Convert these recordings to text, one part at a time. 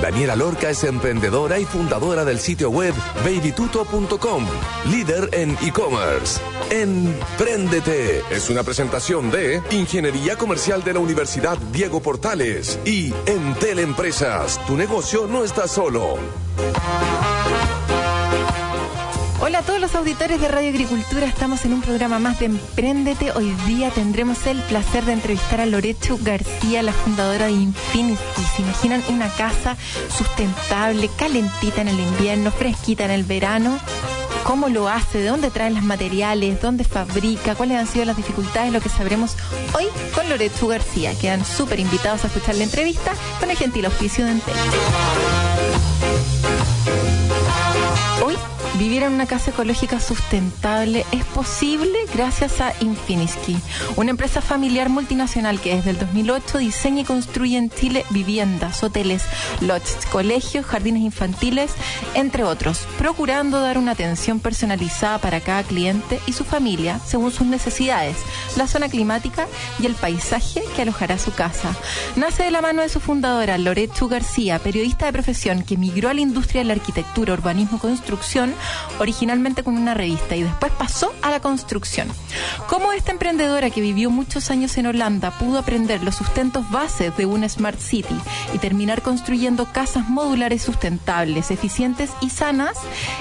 Daniela Lorca es emprendedora y fundadora del sitio web babytuto.com, líder en e-commerce. Empréndete es una presentación de Ingeniería Comercial de la Universidad Diego Portales y Entel Empresas. Tu negocio no está solo. Hola a todos los auditores de Radio Agricultura, estamos en un programa más de Emprendete. Hoy día tendremos el placer de entrevistar a Loreto García, la fundadora de Infinity. ¿Se imaginan una casa sustentable, calentita en el invierno, fresquita en el verano? ¿Cómo lo hace? ¿De dónde traen los materiales? ¿Dónde fabrica? ¿Cuáles han sido las dificultades? Lo que sabremos hoy con Loreto García. Quedan súper invitados a escuchar la entrevista con el gentil oficio de Entel. Vivir en una casa ecológica sustentable es posible gracias a Infinisky, una empresa familiar multinacional que desde el 2008 diseña y construye en Chile viviendas, hoteles, lodges, colegios, jardines infantiles, entre otros, procurando dar una atención personalizada para cada cliente y su familia según sus necesidades, la zona climática y el paisaje que alojará su casa. Nace de la mano de su fundadora, Loreto García, periodista de profesión que migró a la industria de la arquitectura, urbanismo y construcción originalmente con una revista y después pasó a la construcción. ¿Cómo esta emprendedora que vivió muchos años en Holanda pudo aprender los sustentos bases de una Smart City y terminar construyendo casas modulares sustentables, eficientes y sanas?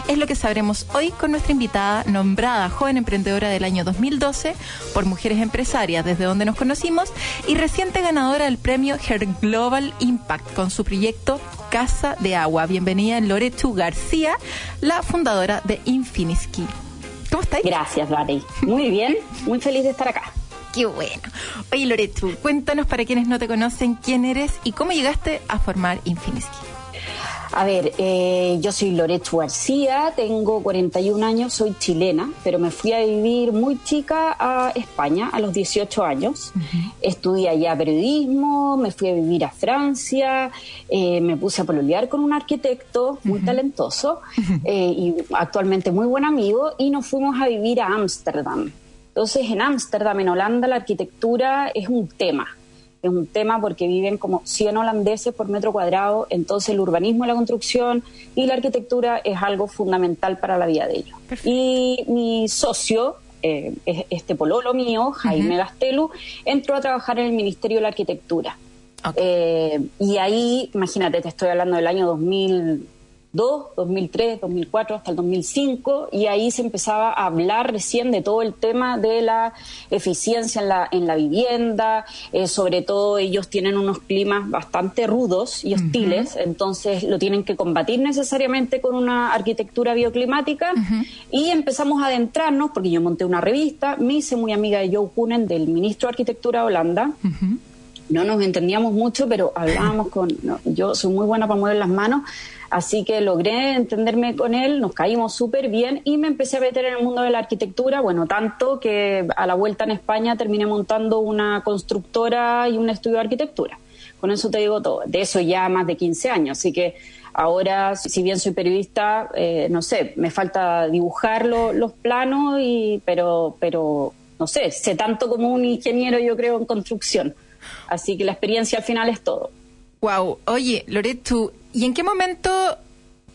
Es lo que sabremos hoy con nuestra invitada nombrada joven emprendedora del año 2012 por Mujeres Empresarias, desde donde nos conocimos, y reciente ganadora del premio Her Global Impact con su proyecto Casa de Agua. Bienvenida Loretu García, la fundadora de Infinisky. ¿Cómo estáis? Gracias, Vale. Muy bien, muy feliz de estar acá. Qué bueno. Oye, Loretu, cuéntanos para quienes no te conocen quién eres y cómo llegaste a formar Infinisky. A ver, eh, yo soy Loreto García, tengo 41 años, soy chilena, pero me fui a vivir muy chica a España a los 18 años. Estudié allá periodismo, me fui a vivir a Francia, eh, me puse a pololear con un arquitecto muy talentoso eh, y actualmente muy buen amigo y nos fuimos a vivir a Ámsterdam. Entonces, en Ámsterdam, en Holanda, la arquitectura es un tema es un tema porque viven como 100 holandeses por metro cuadrado, entonces el urbanismo, la construcción y la arquitectura es algo fundamental para la vida de ellos. Y mi socio, eh, este pololo mío, Jaime Gastelu, entró a trabajar en el Ministerio de la Arquitectura. Eh, y ahí, imagínate, te estoy hablando del año 2000, 2003, 2004, hasta el 2005, y ahí se empezaba a hablar recién de todo el tema de la eficiencia en la, en la vivienda, eh, sobre todo ellos tienen unos climas bastante rudos y hostiles, entonces lo tienen que combatir necesariamente con una arquitectura bioclimática, y empezamos a adentrarnos, porque yo monté una revista, me hice muy amiga de Joe Kunen, del ministro de Arquitectura de Holanda, no nos entendíamos mucho, pero hablábamos con, yo soy muy buena para mover las manos, Así que logré entenderme con él, nos caímos súper bien y me empecé a meter en el mundo de la arquitectura, bueno, tanto que a la vuelta en España terminé montando una constructora y un estudio de arquitectura. Con eso te digo todo, de eso ya más de 15 años, así que ahora, si bien soy periodista, eh, no sé, me falta dibujar los planos, y, pero, pero no sé, sé tanto como un ingeniero yo creo en construcción. Así que la experiencia al final es todo. Wow, oye, Loreto, ¿Y en qué momento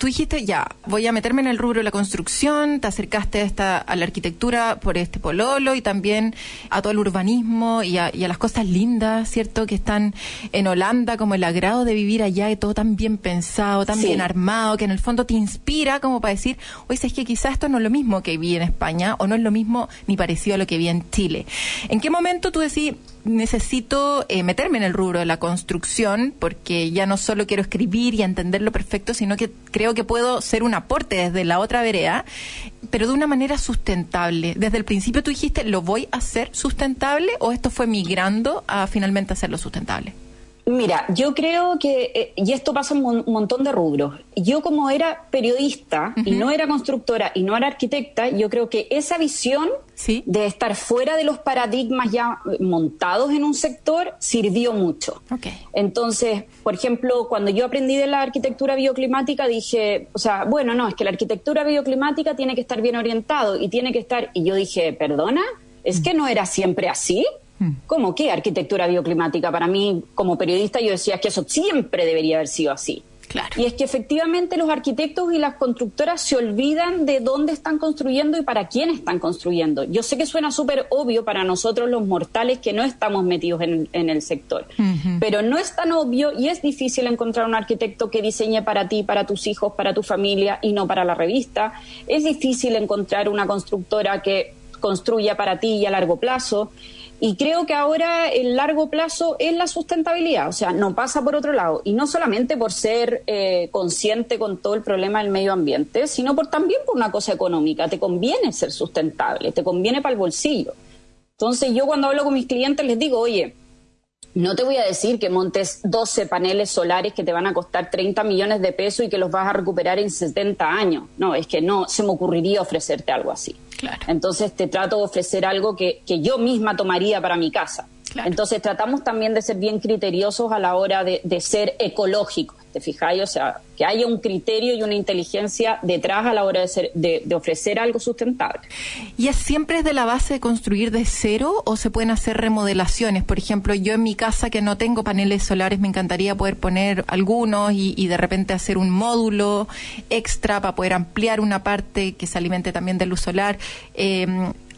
tú dijiste, ya, voy a meterme en el rubro de la construcción, te acercaste a, esta, a la arquitectura por este pololo y también a todo el urbanismo y a, las cosas lindas, ¿cierto? Que están en Holanda, como el agrado de vivir allá y todo tan bien pensado, tan bien armado, que en el fondo te inspira como para decir, oye, es que quizás esto no es lo mismo que vi en España o no es lo mismo ni parecido a lo que vi en Chile. ¿En qué momento tú decís, necesito eh, meterme en el rubro de la construcción porque ya no solo quiero escribir y entenderlo perfecto, sino que creo que puedo ser un aporte desde la otra vereda, pero de una manera sustentable. Desde el principio tú dijiste, ¿lo voy a hacer sustentable o esto fue migrando a finalmente hacerlo sustentable? Mira, yo creo que, eh, y esto pasa en un montón de rubros, yo como era periodista y no era constructora y no era arquitecta, yo creo que esa visión de estar fuera de los paradigmas ya montados en un sector sirvió mucho. Entonces, por ejemplo, cuando yo aprendí de la arquitectura bioclimática, dije, o sea, bueno, no, es que la arquitectura bioclimática tiene que estar bien orientado y tiene que estar, y yo dije, perdona, ¿es que no era siempre así? ¿Cómo qué arquitectura bioclimática? Para mí, como periodista, yo decía que eso siempre debería haber sido así. Y es que efectivamente los arquitectos y las constructoras se olvidan de dónde están construyendo y para quién están construyendo. Yo sé que suena súper obvio para nosotros los mortales que no estamos metidos en, el sector, pero no es tan obvio y es difícil encontrar un arquitecto que diseñe para ti, para tus hijos, para tu familia y no para la revista. Es difícil encontrar una constructora que construya para ti y a largo plazo. Y creo que ahora el largo plazo es la sustentabilidad, o sea, no pasa por otro lado. Y no solamente por ser eh, consciente con todo el problema del medio ambiente, sino por también por una cosa económica. Te conviene ser sustentable, te conviene para el bolsillo. Entonces yo cuando hablo con mis clientes les digo, oye, no te voy a decir que montes 12 paneles solares que te van a costar 30 millones de pesos y que los vas a recuperar en 70 años. No, es que no se me ocurriría ofrecerte algo así. Entonces te trato de ofrecer algo que, que yo misma tomaría para mi casa. Entonces tratamos también de ser bien criteriosos a la hora de, ser ecológicos, ¿te fijáis? O sea, que haya un criterio y una inteligencia detrás a la hora de, ser, de, ofrecer algo sustentable. ¿Y es siempre de la base de construir de cero o se pueden hacer remodelaciones? Por ejemplo, yo en mi casa que no tengo paneles solares me encantaría poder poner algunos y, de repente hacer un módulo extra para poder ampliar una parte que se alimente también de luz solar. Eh,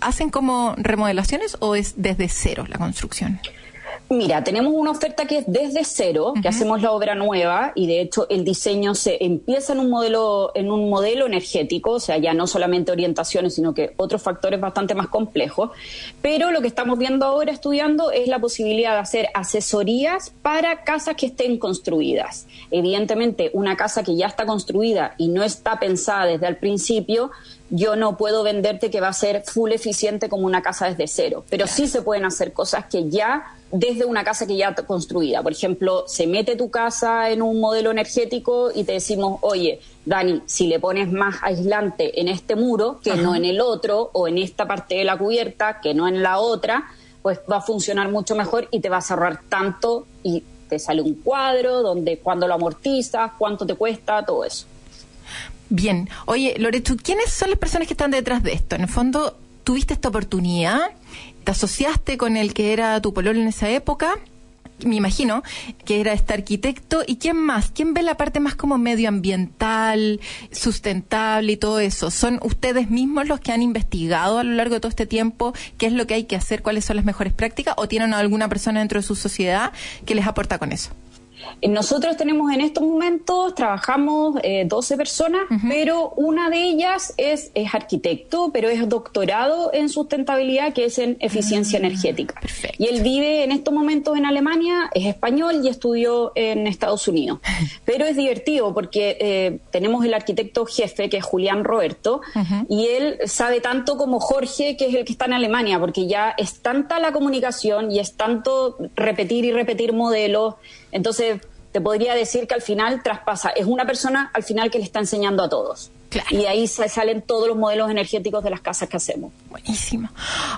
¿hacen como remodelaciones o es desde cero la construcción? Mira, tenemos una oferta que es desde cero, que hacemos la obra nueva y de hecho el diseño se empieza en un modelo en un modelo energético, o sea, ya no solamente orientaciones, sino que otros factores bastante más complejos, pero lo que estamos viendo ahora estudiando es la posibilidad de hacer asesorías para casas que estén construidas. Evidentemente, una casa que ya está construida y no está pensada desde el principio, yo no puedo venderte que va a ser full eficiente como una casa desde cero, pero sí se pueden hacer cosas que ya desde una casa que ya está construida. Por ejemplo, se mete tu casa en un modelo energético y te decimos, oye, Dani, si le pones más aislante en este muro que no en el otro, o en esta parte de la cubierta que no en la otra, pues va a funcionar mucho mejor y te va a cerrar tanto y te sale un cuadro donde cuando lo amortizas, cuánto te cuesta, todo eso. Bien. Oye, Loreto, ¿quiénes son las personas que están detrás de esto? En el fondo, tuviste esta oportunidad, te asociaste con el que era tu pololo en esa época, me imagino, que era este arquitecto. ¿Y quién más? ¿Quién ve la parte más como medioambiental, sustentable y todo eso? ¿Son ustedes mismos los que han investigado a lo largo de todo este tiempo qué es lo que hay que hacer, cuáles son las mejores prácticas? ¿O tienen alguna persona dentro de su sociedad que les aporta con eso? Nosotros tenemos en estos momentos, trabajamos 12 eh, personas, pero una de ellas es, es arquitecto, pero es doctorado en sustentabilidad, que es en eficiencia ah, energética. Y él vive en estos momentos en Alemania, es español y estudió en Estados Unidos. Pero es divertido porque eh, tenemos el arquitecto jefe, que es Julián Roberto, y él sabe tanto como Jorge, que es el que está en Alemania, porque ya es tanta la comunicación y es tanto repetir y repetir modelos. Entonces, te podría decir que al final traspasa, es una persona al final que le está enseñando a todos. Y ahí salen todos los modelos energéticos de las casas que hacemos. Buenísimo.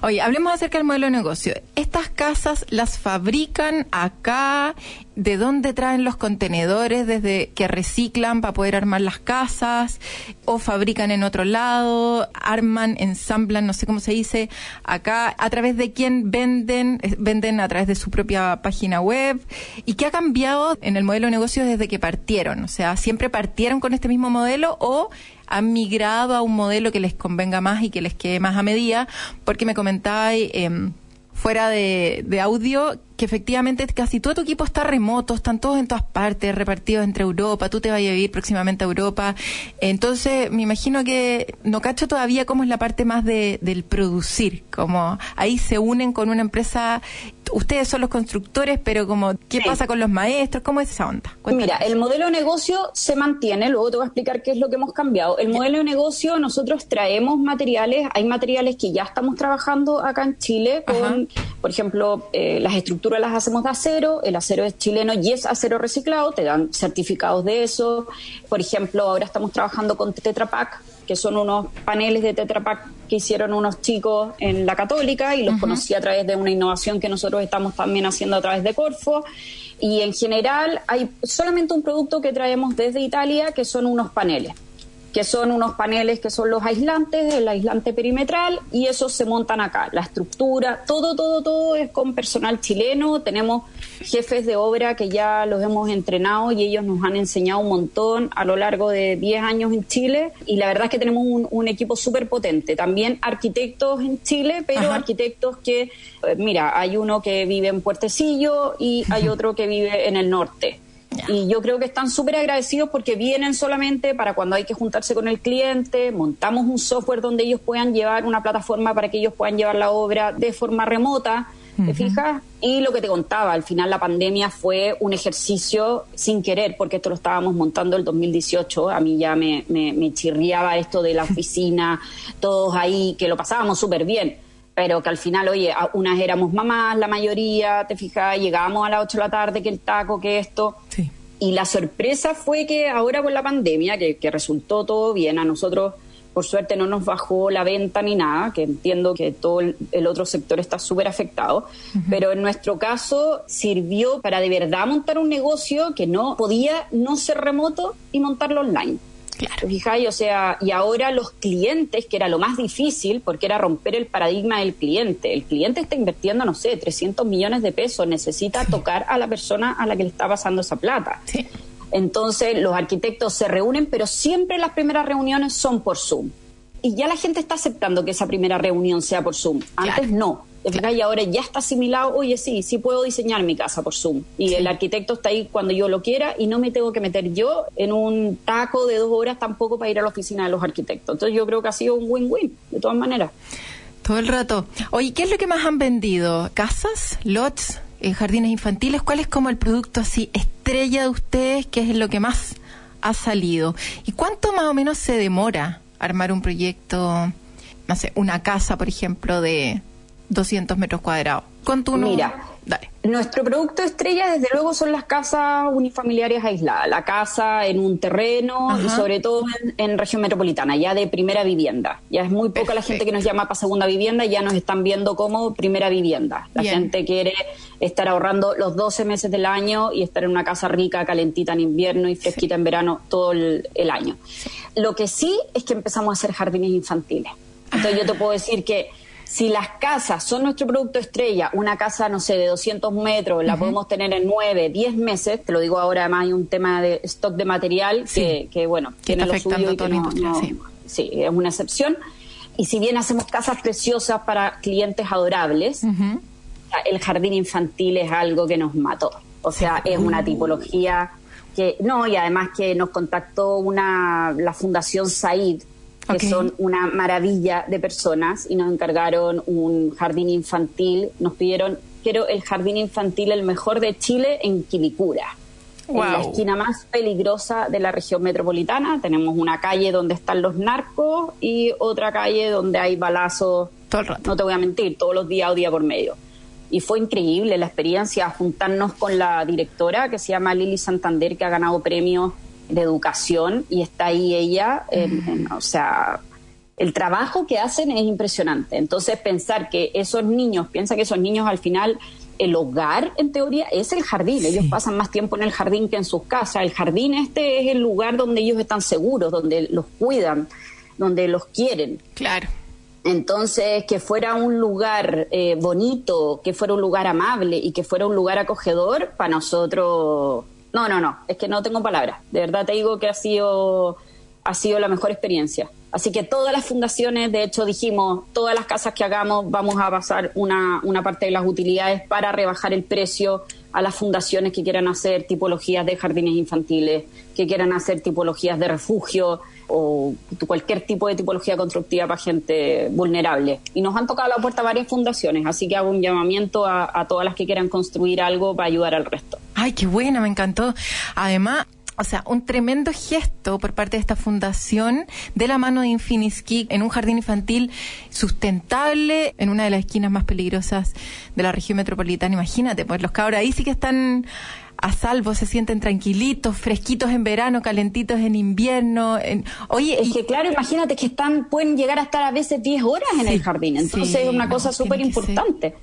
Oye, hablemos acerca del modelo de negocio. ¿Estas casas las fabrican acá? ¿De dónde traen los contenedores desde que reciclan para poder armar las casas? ¿O fabrican en otro lado? ¿Arman, ensamblan, no sé cómo se dice, acá? ¿A través de quién venden? ¿Venden a través de su propia página web? ¿Y qué ha cambiado en el modelo de negocio desde que partieron? O sea, ¿siempre partieron con este mismo modelo o han migrado a un modelo que les convenga más y que les quede más a medida, porque me comentáis eh, fuera de audio que efectivamente casi todo tu equipo está remoto, están todos en todas partes, repartidos entre Europa, tú te vas a vivir próximamente a Europa. Entonces, me imagino que no cacho todavía cómo es la parte más de, del producir, como ahí se unen con una empresa, ustedes son los constructores, pero como, ¿qué pasa con los maestros? ¿Cómo es esa onda? Mira, el modelo de negocio se mantiene, luego te voy a explicar qué es lo que hemos cambiado. El modelo de negocio, nosotros traemos materiales, hay materiales que ya estamos trabajando acá en Chile con Por ejemplo, eh, las estructuras las hacemos de acero, el acero es chileno y es acero reciclado, te dan certificados de eso. Por ejemplo, ahora estamos trabajando con Tetra Pak, que son unos paneles de Tetra Pak que hicieron unos chicos en la Católica y los conocí a través de una innovación que nosotros estamos también haciendo a través de Corfo. Y en general hay solamente un producto que traemos desde Italia que son unos paneles que son unos paneles que son los aislantes, el aislante perimetral, y esos se montan acá. La estructura, todo, todo, todo es con personal chileno. Tenemos jefes de obra que ya los hemos entrenado y ellos nos han enseñado un montón a lo largo de 10 años en Chile. Y la verdad es que tenemos un, equipo súper potente. También arquitectos en Chile, pero arquitectos que, eh, mira, hay uno que vive en Puertecillo y hay otro que vive en el norte. Y yo creo que están súper agradecidos porque vienen solamente para cuando hay que juntarse con el cliente, montamos un software donde ellos puedan llevar una plataforma para que ellos puedan llevar la obra de forma remota, ¿te fijas? Y lo que te contaba, al final la pandemia fue un ejercicio sin querer, porque esto lo estábamos montando el 2018, a mí ya me, me, me chirriaba esto de la oficina, todos ahí, que lo pasábamos súper bien pero que al final, oye, unas éramos mamás, la mayoría, te fijas, llegábamos a las 8 de la tarde, que el taco, que esto. Y la sorpresa fue que ahora con la pandemia, que, resultó todo bien, a nosotros por suerte no nos bajó la venta ni nada, que entiendo que todo el, otro sector está súper afectado, pero en nuestro caso sirvió para de verdad montar un negocio que no podía no ser remoto y montarlo online. Claro. O sea, y ahora los clientes, que era lo más difícil, porque era romper el paradigma del cliente. El cliente está invirtiendo, no sé, 300 millones de pesos, necesita tocar a la persona a la que le está pasando esa plata. Entonces, los arquitectos se reúnen, pero siempre las primeras reuniones son por Zoom. Y ya la gente está aceptando que esa primera reunión sea por Zoom. Antes no. Y ahora ya está asimilado, oye, sí, sí puedo diseñar mi casa por Zoom. Y el arquitecto está ahí cuando yo lo quiera y no me tengo que meter yo en un taco de dos horas tampoco para ir a la oficina de los arquitectos. Entonces yo creo que ha sido un win-win, de todas maneras. Todo el rato. Oye, ¿qué es lo que más han vendido? ¿Casas? ¿Lots? Eh, ¿Jardines infantiles? ¿Cuál es como el producto así estrella de ustedes? ¿Qué es lo que más ha salido? ¿Y cuánto más o menos se demora armar un proyecto, no sé, una casa, por ejemplo, de 200 metros cuadrados. Con tu Mira, nuestro producto estrella, desde luego, son las casas unifamiliares aisladas. La casa en un terreno y sobre todo en, región metropolitana, ya de primera vivienda. Ya es muy poca la gente que nos llama para segunda vivienda, ya nos están viendo como primera vivienda. La gente quiere estar ahorrando los 12 meses del año y estar en una casa rica, calentita en invierno y fresquita en verano todo el, año. Lo que sí es que empezamos a hacer jardines infantiles. Entonces yo te puedo decir que si las casas son nuestro producto estrella, una casa, no sé, de 200 metros, la podemos tener en 9, 10 meses, te lo digo ahora, además hay un tema de stock de material que, bueno, tiene lo suyo y que no, sí. es una excepción. Y si bien hacemos casas preciosas para clientes adorables, el jardín infantil es algo que nos mató. O sea, es una tipología que, no, y además que nos contactó una, la Fundación Said, que son una maravilla de personas y nos encargaron un jardín infantil. Nos pidieron, quiero el jardín infantil el mejor de Chile en Quilicura. En la esquina más peligrosa de la región metropolitana tenemos una calle donde están los narcos y otra calle donde hay balazos, no te voy a mentir, todos los días o día por medio. Y fue increíble la experiencia, juntarnos con la directora que se llama Lili Santander, que ha ganado premios de educación y está ahí ella, o sea, el trabajo que hacen es impresionante. Entonces pensar que esos niños, piensa que esos niños al final, el hogar en teoría es el jardín, ellos pasan más tiempo en el jardín que en sus casas, el jardín este es el lugar donde ellos están seguros, donde los cuidan, donde los quieren. Claro. Entonces, que fuera un lugar eh, bonito, que fuera un lugar amable y que fuera un lugar acogedor, para nosotros no, no, no, es que no tengo palabras. De verdad te digo que ha sido, ha sido la mejor experiencia. Así que todas las fundaciones, de hecho dijimos, todas las casas que hagamos vamos a pasar una, una parte de las utilidades para rebajar el precio a las fundaciones que quieran hacer tipologías de jardines infantiles, que quieran hacer tipologías de refugio o cualquier tipo de tipología constructiva para gente vulnerable. Y nos han tocado la puerta varias fundaciones, así que hago un llamamiento a, a todas las que quieran construir algo para ayudar al resto. Ay, qué buena, me encantó. Además, o sea, un tremendo gesto por parte de esta fundación de la mano de Infiniski en un jardín infantil sustentable en una de las esquinas más peligrosas de la región metropolitana. Imagínate, pues los cabros ahí sí que están a salvo, se sienten tranquilitos, fresquitos en verano, calentitos en invierno. Oye, es que claro, imagínate que están pueden llegar a estar a veces 10 horas en el jardín, entonces es una cosa súper importante.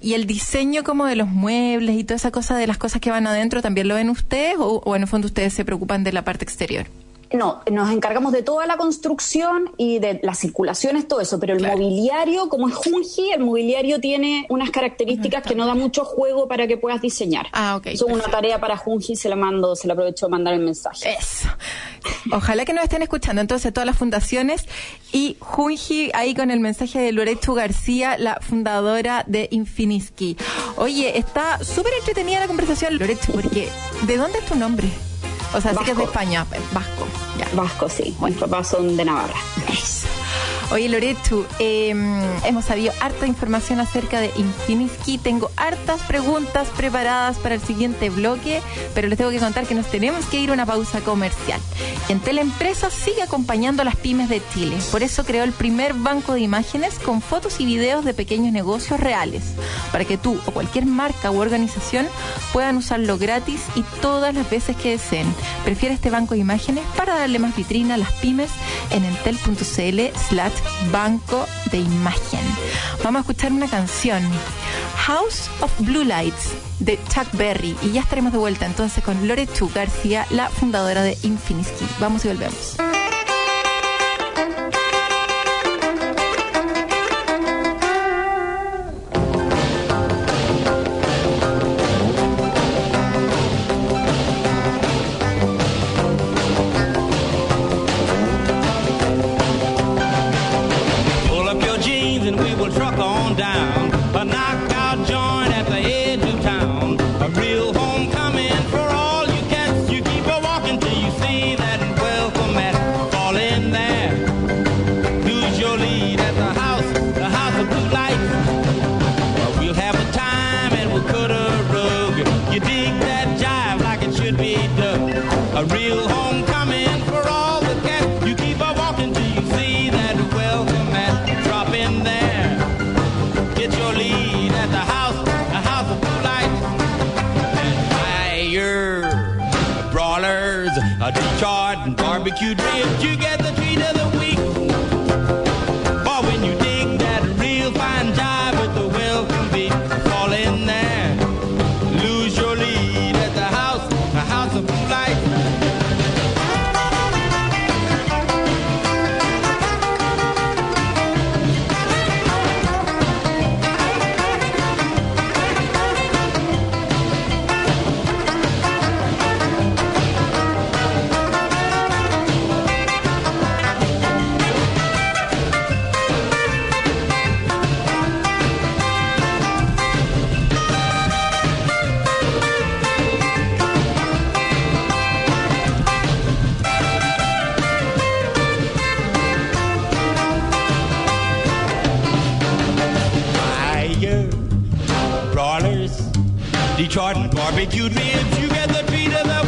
Y el diseño como de los muebles y toda esa cosa de las cosas que van adentro, ¿también lo ven ustedes o, o en el fondo ustedes se preocupan de la parte exterior? No, nos encargamos de toda la construcción y de las circulaciones, todo eso, pero el mobiliario, como es Junji, el mobiliario tiene unas características que no da mucho juego para que puedas diseñar. Ah, ok. Es una tarea para Junji, se la mando, se la aprovecho de mandar el mensaje. Eso. Ojalá que nos estén escuchando entonces todas las fundaciones y Junji ahí con el mensaje de Loreto García, la fundadora de Infiniski. Oye, está súper entretenida la conversación, Loreto, porque ¿de dónde es tu nombre? O sea, sí que es de España, vasco. Vasco, sí. Mis papás son de Navarra. Oye, Loreto, em, hemos sabido harta información acerca de Infiniski. Tengo hartas preguntas preparadas para el siguiente bloque, pero les tengo que contar que nos tenemos que ir a una pausa comercial. En Teleempresas sigue acompañando a las pymes de Chile. Por eso creó el primer banco de imágenes con fotos y videos de pequeños negocios reales, para que tú o cualquier marca u organización puedan usarlo gratis y todas las veces que deseen. Prefiere este banco de imágenes para darle más vitrina a las pymes en entel.cl slash banco de imagen. Vamos a escuchar una canción, House of Blue Lights, de Chuck Berry. Y ya estaremos de vuelta entonces con Loretu García, la fundadora de Infiniski. Vamos y volvemos. down. Detroit barbecued ribs. You get the beat of the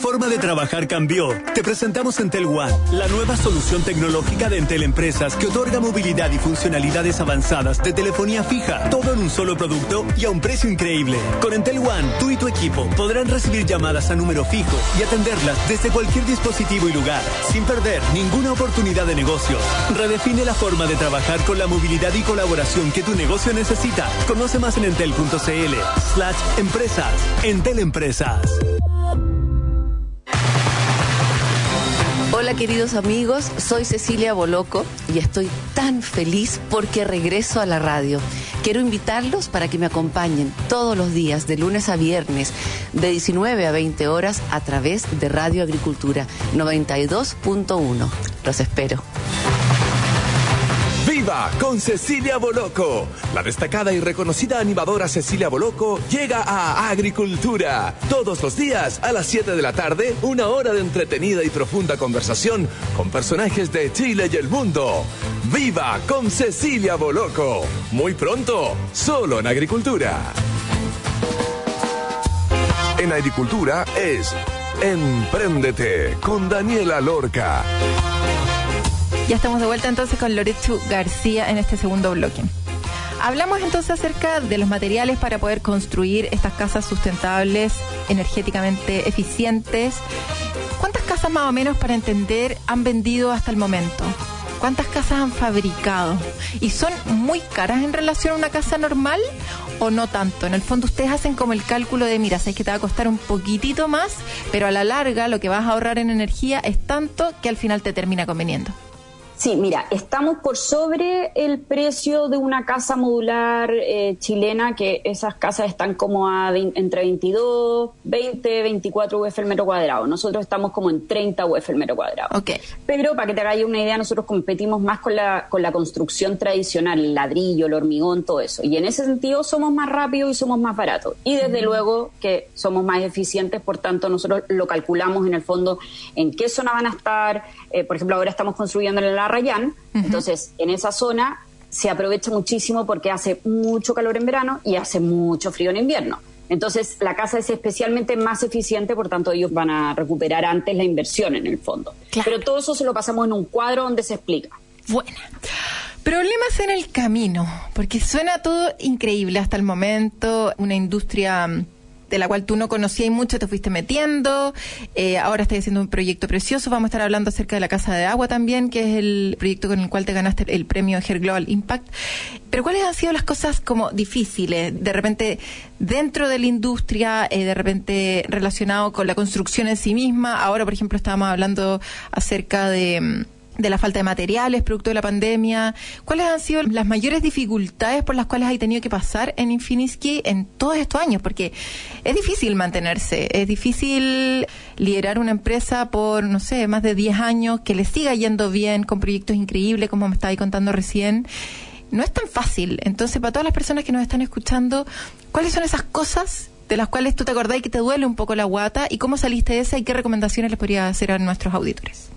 forma de trabajar cambió. Te presentamos Entel One, la nueva solución tecnológica de Entel Empresas que otorga movilidad y funcionalidades avanzadas de telefonía fija, todo en un solo producto y a un precio increíble. Con Entel One, tú y tu equipo podrán recibir llamadas a número fijo y atenderlas desde cualquier dispositivo y lugar, sin perder ninguna oportunidad de negocio. Redefine la forma de trabajar con la movilidad y colaboración que tu negocio necesita. Conoce más en entel.cl slash empresas. Entel Empresas. Hola queridos amigos, soy Cecilia Boloco y estoy tan feliz porque regreso a la radio. Quiero invitarlos para que me acompañen todos los días, de lunes a viernes, de 19 a 20 horas, a través de Radio Agricultura 92.1. Los espero. ¡Viva con Cecilia Boloco! La destacada y reconocida animadora Cecilia Boloco llega a Agricultura. Todos los días a las 7 de la tarde, una hora de entretenida y profunda conversación con personajes de Chile y el mundo. ¡Viva con Cecilia Boloco! Muy pronto, solo en Agricultura. En Agricultura es Empréndete con Daniela Lorca. Ya estamos de vuelta entonces con Loreto García en este segundo bloque. Hablamos entonces acerca de los materiales para poder construir estas casas sustentables, energéticamente eficientes. ¿Cuántas casas más o menos para entender han vendido hasta el momento? ¿Cuántas casas han fabricado? ¿Y son muy caras en relación a una casa normal o no tanto? En el fondo ustedes hacen como el cálculo de, mira, sabes que te va a costar un poquitito más, pero a la larga lo que vas a ahorrar en energía es tanto que al final te termina conveniendo. Sí, mira, estamos por sobre el precio de una casa modular eh, chilena, que esas casas están como a entre 22, 20, 24 UF el metro cuadrado. Nosotros estamos como en 30 UF el metro cuadrado. Ok. Pero para que te hagáis una idea, nosotros competimos más con la, con la construcción tradicional, el ladrillo, el hormigón, todo eso. Y en ese sentido somos más rápidos y somos más baratos. Y desde luego que somos más eficientes, por tanto nosotros lo calculamos en el fondo en qué zona van a estar. Eh, por ejemplo, ahora estamos construyendo en la Rayán, entonces en esa zona se aprovecha muchísimo porque hace mucho calor en verano y hace mucho frío en invierno. Entonces, la casa es especialmente más eficiente, por tanto, ellos van a recuperar antes la inversión en el fondo. Claro. Pero todo eso se lo pasamos en un cuadro donde se explica. Buena. Problemas en el camino, porque suena todo increíble hasta el momento, una industria mm, de la cual tú no conocías mucho, te fuiste metiendo, eh, ahora estás haciendo un proyecto precioso, vamos a estar hablando acerca de la Casa de Agua también, que es el proyecto con el cual te ganaste el premio Her Global Impact. Pero ¿cuáles han sido las cosas como difíciles? De repente, dentro de la industria, eh, de repente relacionado con la construcción en sí misma, ahora por ejemplo estábamos hablando acerca de... de la falta de materiales producto de la pandemia. ¿Cuáles han sido las mayores dificultades por las cuales hay tenido que pasar en Infinisky en todos estos años? Porque es difícil mantenerse, es difícil liderar una empresa por, no sé, más de 10 años, que le siga yendo bien, con proyectos increíbles, como me estabas contando recién. No es tan fácil. Entonces, para todas las personas que nos están escuchando, ¿cuáles son esas cosas de las cuales tú te acordás y que te duele un poco la guata? ¿Y cómo saliste de esa y qué recomendaciones les podría hacer a nuestros auditores?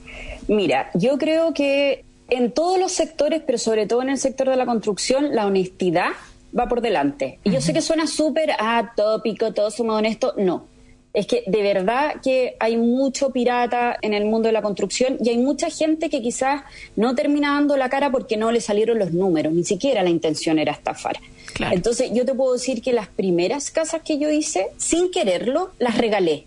Mira, yo creo que en todos los sectores, pero sobre todo en el sector de la construcción, la honestidad va por delante. Y yo sé que suena súper atópico, todos somos honestos. No. Es que de verdad que hay mucho pirata en el mundo de la construcción y hay mucha gente que quizás no termina dando la cara porque no le salieron los números, ni siquiera la intención era estafar. Claro. Entonces yo te puedo decir que las primeras casas que yo hice, sin quererlo, las regalé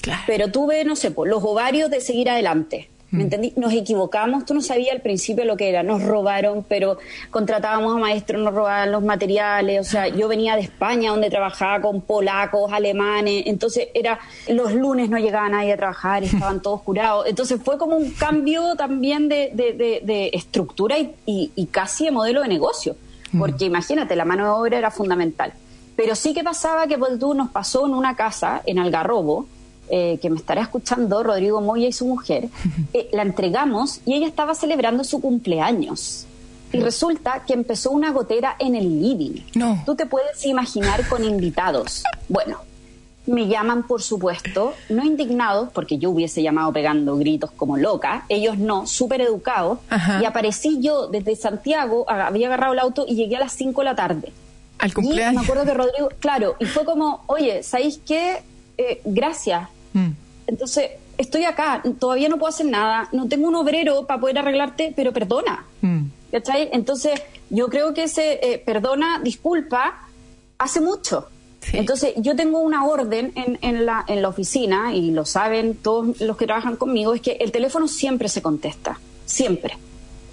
Claro. pero tuve, no sé, pues, los ovarios de seguir adelante. ¿Me entendí? Nos equivocamos, tú no sabías al principio lo que era, nos robaron, pero contratábamos a maestros, nos robaban los materiales, o sea, yo venía de España donde trabajaba con polacos, alemanes, entonces era, los lunes no llegaba nadie a trabajar, estaban todos curados, entonces fue como un cambio también de, de- de- de estructura y, y- y casi de modelo de negocio, porque imagínate, la mano de obra era fundamental. Pero sí que pasaba que pues, tú nos pasó en una casa en Algarrobo, eh, que me estará escuchando Rodrigo Moya y su mujer, eh, la entregamos y ella estaba celebrando su cumpleaños. Y resulta que empezó una gotera en el living. No. Tú te puedes imaginar con invitados. Bueno, me llaman, por supuesto, no indignados, porque yo hubiese llamado pegando gritos como loca, ellos no, súper educados, Ajá. y aparecí yo desde Santiago, había agarrado el auto y llegué a las 5 de la tarde. Al Y cumpleaños. me acuerdo que Rodrigo, claro, y fue como, oye, ¿sabéis qué? Eh, gracias. Mm. Entonces, estoy acá, todavía no puedo hacer nada, no tengo un obrero para poder arreglarte, pero perdona. Mm. ¿Cachai? Entonces, yo creo que ese eh, perdona, disculpa, hace mucho. Sí. Entonces, yo tengo una orden en, en, la, en la oficina, y lo saben todos los que trabajan conmigo, es que el teléfono siempre se contesta, siempre.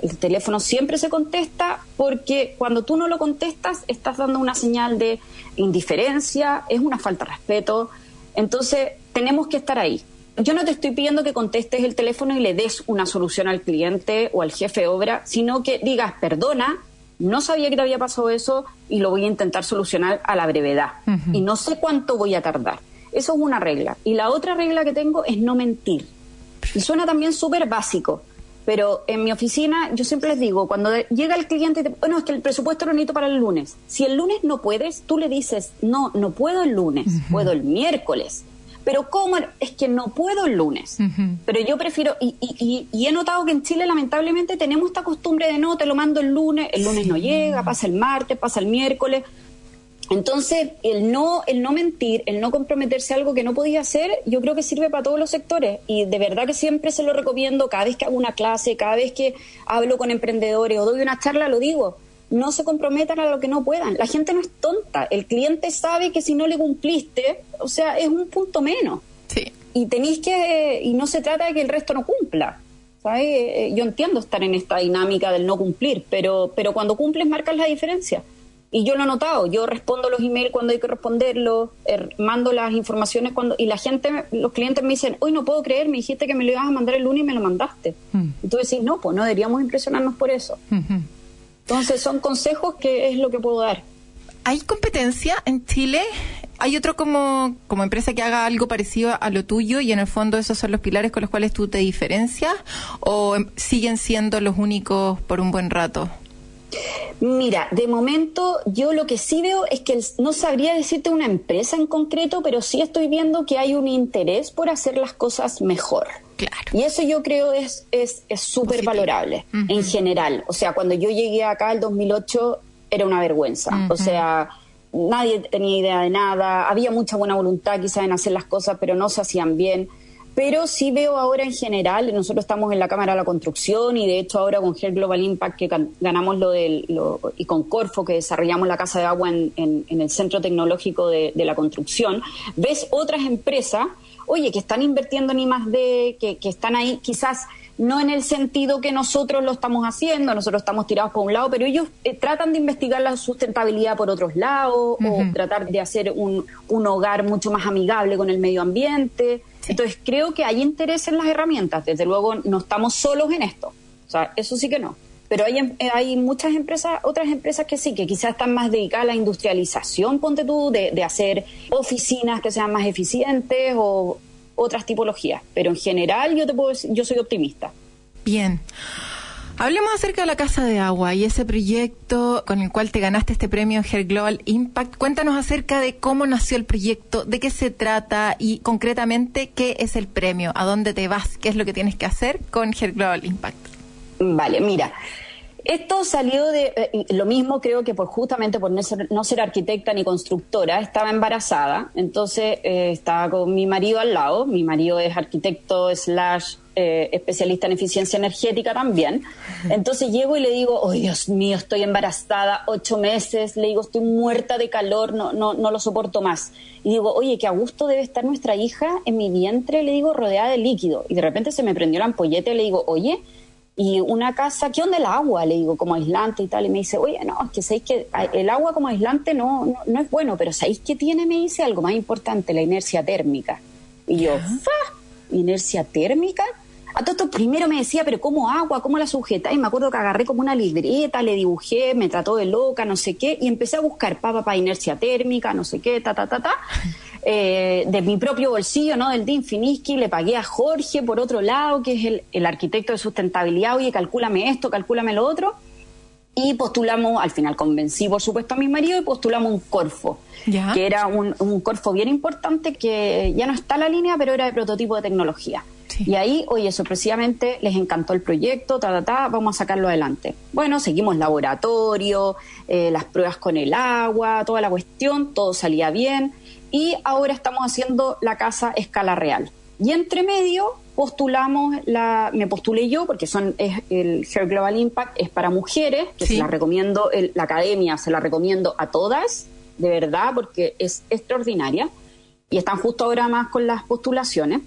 El teléfono siempre se contesta porque cuando tú no lo contestas estás dando una señal de indiferencia, es una falta de respeto. Entonces, tenemos que estar ahí. Yo no te estoy pidiendo que contestes el teléfono y le des una solución al cliente o al jefe de obra, sino que digas, perdona, no sabía que te había pasado eso y lo voy a intentar solucionar a la brevedad. Y no sé cuánto voy a tardar. Eso es una regla. Y la otra regla que tengo es no mentir. Y suena también súper básico, pero en mi oficina yo siempre les digo, cuando llega el cliente, y te- bueno, es que el presupuesto lo necesito para el lunes. Si el lunes no puedes, tú le dices, no, no puedo el lunes, puedo el miércoles. Pero ¿cómo? Es que no puedo el lunes. Pero yo prefiero, y, y- y- y he notado que en Chile lamentablemente tenemos esta costumbre de no, te lo mando el lunes, el lunes no llega, pasa el martes, pasa el miércoles. Entonces, el no, el no mentir, el no comprometerse a algo que no podía hacer, yo creo que sirve para todos los sectores. Y de verdad que siempre se lo recomiendo, cada vez que hago una clase, cada vez que hablo con emprendedores o doy una charla, lo digo. No se comprometan a lo que no puedan. La gente no es tonta. El cliente sabe que si no le cumpliste, o sea, es un punto menos. Sí. Y tenéis que, y no se trata de que el resto no cumpla. ¿sabes? Eh, Yo entiendo estar en esta dinámica del no cumplir, pero, pero cuando cumples marcas la diferencia. Y yo lo he notado, yo respondo los emails cuando hay que responderlos, eh, mando las informaciones cuando... Y la gente, los clientes me dicen, hoy no puedo creer, me dijiste que me lo ibas a mandar el lunes y me lo mandaste. Y tú decís, no, pues no deberíamos impresionarnos por eso. Entonces son consejos que es lo que puedo dar. ¿Hay competencia en Chile? ¿Hay otro como, como empresa que haga algo parecido a lo tuyo y en el fondo esos son los pilares con los cuales tú te diferencias? ¿O em, siguen siendo los únicos por un buen rato? Mira, de momento yo lo que sí veo es que el- no sabría decirte una empresa en concreto, pero sí estoy viendo que hay un interés por hacer las cosas mejor. Claro. Y eso yo creo es es es súper valorable en general. O sea, cuando yo llegué acá el 2008 era una vergüenza. O sea, nadie tenía idea de nada, había mucha buena voluntad quizás en hacer las cosas, pero no se hacían bien. Pero sí veo ahora en general, nosotros estamos en la Cámara de la Construcción y de hecho ahora con Health Global Impact que gan- ganamos lo del, lo- y con Corfo que desarrollamos la Casa de Agua en, en- en el Centro Tecnológico de, de la Construcción, ves otras empresas, oye, que están invirtiendo en I+D, que, que están ahí quizás no en el sentido que nosotros lo estamos haciendo, nosotros estamos tirados por un lado, pero ellos eh, tratan de investigar la sustentabilidad por otros lados o tratar de hacer un, un hogar mucho más amigable con el medio ambiente. Entonces creo que hay interés en las herramientas, desde luego no estamos solos en esto, o sea, eso sí que no. Pero hay, em- eh, hay muchas empresas, otras empresas que sí, que quizás están más dedicadas a la industrialización, ponte tú, de, de hacer oficinas que sean más eficientes o otras tipologías. Pero en general yo te puedo yo soy optimista. Bien. Hablemos acerca de la Casa de Agua y ese proyecto con el cual te ganaste este premio Hair Global Impact. Cuéntanos acerca de cómo nació el proyecto, de qué se trata y concretamente qué es el premio, a dónde te vas, qué es lo que tienes que hacer con Hair Global Impact. Vale, mira. Esto salió de eh, lo mismo, creo que por justamente por no ser, no ser arquitecta ni constructora, estaba embarazada, entonces eh, estaba con mi marido al lado, mi marido es arquitecto slash eh, especialista en eficiencia energética también, entonces llego y le digo, oh Dios mío, estoy embarazada, ocho meses, le digo, estoy muerta de calor, no, no, no lo soporto más. Y digo, oye, qué a gusto debe estar nuestra hija en mi vientre, le digo, rodeada de líquido. Y de repente se me prendió la ampolleta y le digo, oye, y una casa, ¿qué onda el agua? Le digo, como aislante y tal. Y me dice, oye, no, es que sabéis que el agua como aislante no, no, no es bueno, pero ¿sabéis qué tiene? Me dice algo más importante, la inercia térmica. Y yo, ¡fa! ¿Inercia térmica? A todo esto primero me decía, pero ¿cómo agua? ¿Cómo la sujeta? Y me acuerdo que agarré como una libreta, le dibujé, me trató de loca, no sé qué, y empecé a buscar papá para inercia térmica, no sé qué, ta, ta, ta, ta. Eh, de mi propio bolsillo, ¿no? Del Finiski, le pagué a Jorge por otro lado, que es el, el arquitecto de sustentabilidad, oye, calcúlame esto, calcúlame lo otro. Y postulamos, al final convencí por supuesto a mi marido y postulamos un Corfo, Ya. que era un, un Corfo bien importante que ya no está en la línea, pero era de prototipo de tecnología. Sí. Y ahí, oye, sorpresivamente les encantó el proyecto, ta, ta, ta, vamos a sacarlo adelante. Bueno, seguimos laboratorio, eh, las pruebas con el agua, toda la cuestión, todo salía bien. Y ahora estamos haciendo la casa escala real. Y entre medio postulamos, la, me postulé yo, porque son es, el Hair Global Impact es para mujeres, que Sí. se la recomiendo, el- la academia se la recomiendo a todas, de verdad, porque es extraordinaria. Y están justo ahora más con las postulaciones.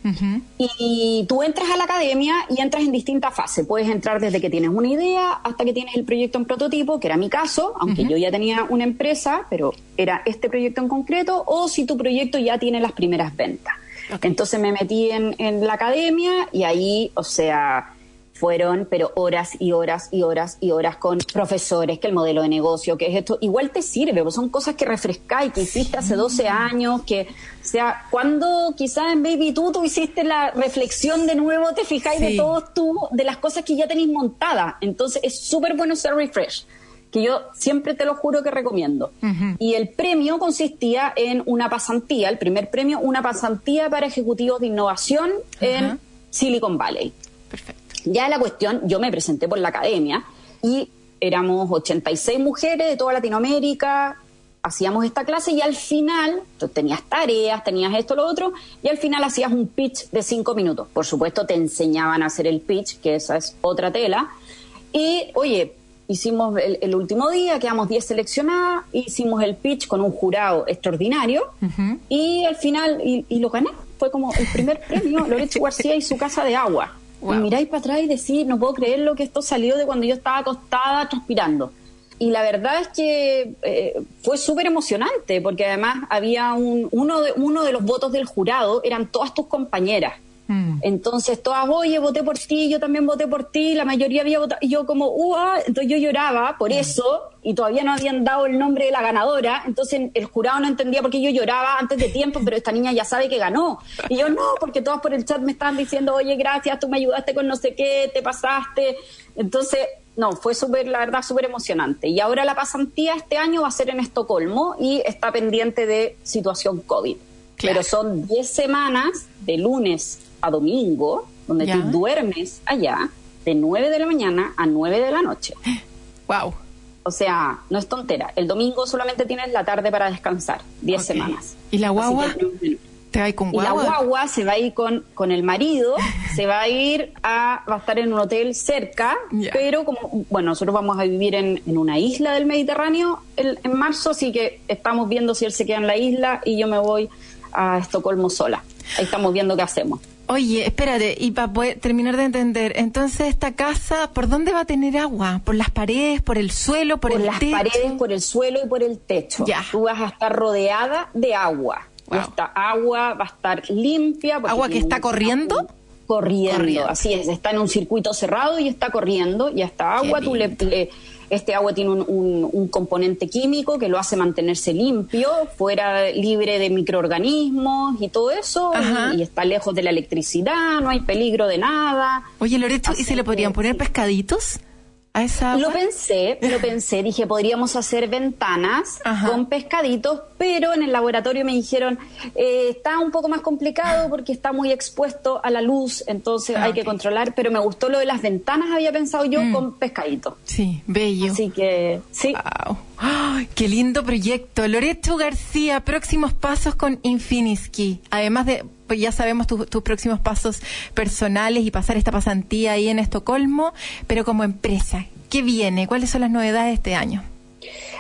Y tú entras a la academia y entras en distintas fases. Puedes entrar desde que tienes una idea hasta que tienes el proyecto en prototipo, que era mi caso, aunque yo ya tenía una empresa, pero era este proyecto en concreto, o si tu proyecto ya tiene las primeras ventas. Entonces me metí en, en la academia y ahí, o sea, fueron, pero horas y horas y horas y horas con profesores, que el modelo de negocio, que es esto, igual te sirve, pues son cosas que refrescáis, que hiciste hace 12 años, que, o sea, cuando quizás en Baby tú tú hiciste la reflexión de nuevo, te fijáis de todos tú, de las cosas que ya tenéis montadas, entonces es súper bueno ser refresh que yo siempre te lo juro que recomiendo. Y el premio consistía en una pasantía, el primer premio, una pasantía para ejecutivos de innovación en Silicon Valley. Perfecto. Ya la cuestión, yo me presenté por la academia y éramos 86 mujeres de toda Latinoamérica, hacíamos esta clase y al final, tú tenías tareas, tenías esto, lo otro, y al final hacías un pitch de cinco minutos. Por supuesto, te enseñaban a hacer el pitch, que esa es otra tela. Y, oye, hicimos el, el último día, quedamos 10 seleccionadas, hicimos el pitch con un jurado extraordinario y al final, y, y lo gané. Fue como el primer premio, Loreto García y su casa de agua. Wow. Y miráis para atrás y decís, no puedo creer lo que esto salió de cuando yo estaba acostada transpirando. Y la verdad es que eh, fue súper emocionante, porque además había un, uno, de, uno de los votos del jurado, eran todas tus compañeras. Mm. Entonces todas, oye, voté por ti, yo también voté por ti, la mayoría había votado, y yo como, ¡uah! Entonces yo lloraba por eso, y todavía no habían dado el nombre de la ganadora, entonces el jurado no entendía por qué yo lloraba antes de tiempo, pero esta niña ya sabe que ganó. Y yo no, porque todas por el chat me estaban diciendo, oye, gracias, tú me ayudaste con no sé qué, te pasaste. Entonces, no, fue súper, la verdad, súper emocionante. Y ahora la pasantía este año va a ser en Estocolmo y está pendiente de situación COVID. Claro. Pero son 10 semanas de lunes a domingo, donde Ya. tú duermes allá de 9 de la mañana a 9 de la noche. Wow. O sea, no es tontera. El domingo solamente tienes la tarde para descansar, 10 Ok. semanas. ¿Y la guagua? ¿Te vas con y la guagua? guagua se va a ir con, con el marido, se va a ir a, va a estar en un hotel cerca, pero como, bueno, nosotros vamos a vivir en, en una isla del Mediterráneo el- en marzo, así que estamos viendo si él se queda en la isla y yo me voy a Estocolmo sola. Ahí estamos viendo qué hacemos. Oye, espérate, y para poder terminar de entender, entonces esta casa, ¿por dónde va a tener agua? ¿Por las paredes, por el suelo, por, Por, el las techo? paredes, por el suelo y por el techo. Ya. Tú vas a estar rodeada de agua. Wow. esta agua va a estar limpia. ¿Agua que está corriendo? Corriendo, Corriendo. así es. Está en un circuito cerrado y está corriendo. Y a esta agua Qué tú le- Este agua tiene un, un- un componente químico que lo hace mantenerse limpio, fuera libre de microorganismos y todo eso, y, y está lejos de la electricidad, no hay peligro de nada. Oye, Loreto, ¿y se le podrían poner pescaditos a esa agua? Lo pensé, lo pensé, dije, podríamos hacer ventanas Ajá. con pescaditos, pero en el laboratorio me dijeron, eh, está un poco más complicado porque está muy expuesto a la luz, entonces Ah, hay que controlar, pero me gustó lo de las ventanas, había pensado yo, con pescaditos. Sí, bello. Así que, sí. Wow. ¡Ay, qué lindo proyecto. Loreto García, próximos pasos con Infiniski. Además de, ya sabemos tu- tus próximos pasos personales y pasar esta pasantía ahí en Estocolmo, pero como empresa, ¿qué viene? ¿Cuáles son las novedades de este año?